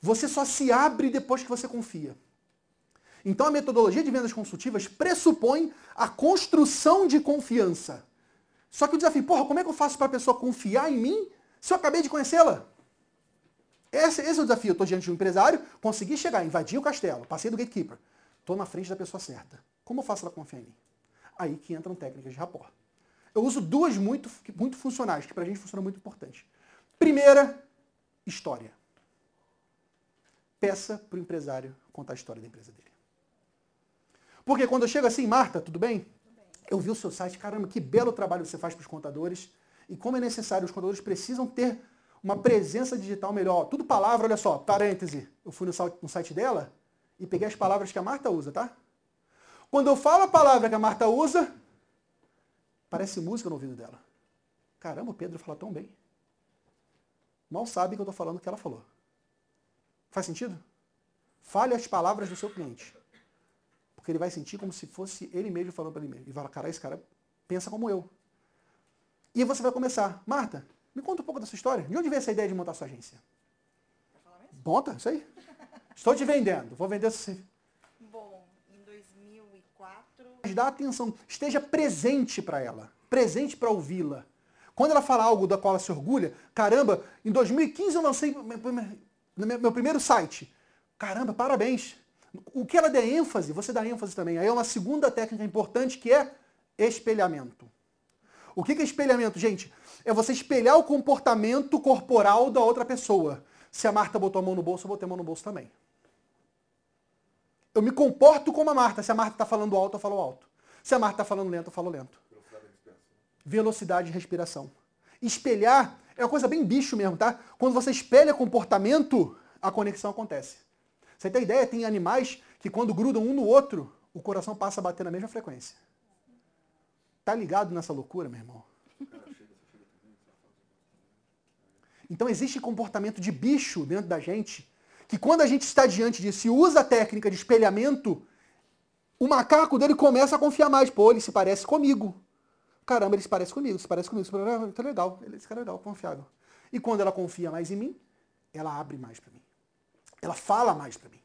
Você só se abre depois que você confia. Então a metodologia de vendas consultivas pressupõe a construção de confiança. Só que o desafio, porra, como é que eu faço para a pessoa confiar em mim se eu acabei de conhecê-la? Esse, esse, é o desafio. Eu estou diante de um empresário, consegui chegar, invadi o castelo, passei do gatekeeper. Estou na frente da pessoa certa. Como eu faço ela confiar em mim? Aí que entram técnicas de rapport. Eu uso duas muito, muito funcionais, que para a gente funcionam muito importante. Primeira, história. Peça para o empresário contar a história da empresa dele. Porque quando eu chego assim, Marta, tudo bem? Eu vi o seu site, caramba, que belo trabalho você faz para os contadores. E como é necessário, os contadores precisam ter uma presença digital melhor. Tudo palavra, olha só, parêntese. Eu fui no site dela e peguei as palavras que a Marta usa, tá? Quando eu falo a palavra que a Marta usa, parece música no ouvido dela. Caramba, o Pedro fala tão bem. Mal sabe que eu estou falando o que ela falou. Faz sentido? Fale as palavras do seu cliente. Porque ele vai sentir como se fosse ele mesmo falando para ele mesmo. E vai falar, cara, esse cara pensa como eu. E você vai começar. Marta, me conta um pouco da sua história. De onde veio essa ideia de montar sua agência? Monta, isso aí. Estou te vendendo. Vou vender você. Bom, em 2004... Dá atenção. Esteja presente para ela. Presente para ouvi-la. Quando ela fala algo da qual ela se orgulha, caramba, em 2015 eu lancei meu primeiro site. Caramba, parabéns. O que ela der ênfase, você dá ênfase também. Aí é uma segunda técnica importante que é espelhamento. O que é espelhamento, gente? É você espelhar o comportamento corporal da outra pessoa. Se a Marta botou a mão no bolso, eu botei a mão no bolso também. Eu me comporto como a Marta. Se a Marta está falando alto, eu falo alto. Se a Marta está falando lento, eu falo lento. Velocidade de respiração. Espelhar é uma coisa bem bicho mesmo, tá? Quando você espelha comportamento, a conexão acontece. Você tem ideia? Tem animais que quando grudam um no outro, o coração passa a bater na mesma frequência. Tá ligado nessa loucura, meu irmão? Então existe comportamento de bicho dentro da gente, que quando a gente está diante disso e usa a técnica de espelhamento, o macaco dele começa a confiar mais. Pô, ele se parece comigo. Caramba, ele se parece comigo, se parece comigo. Isso é legal, esse cara é legal, confiável. E quando ela confia mais em mim, ela abre mais para mim. Ela fala mais para mim.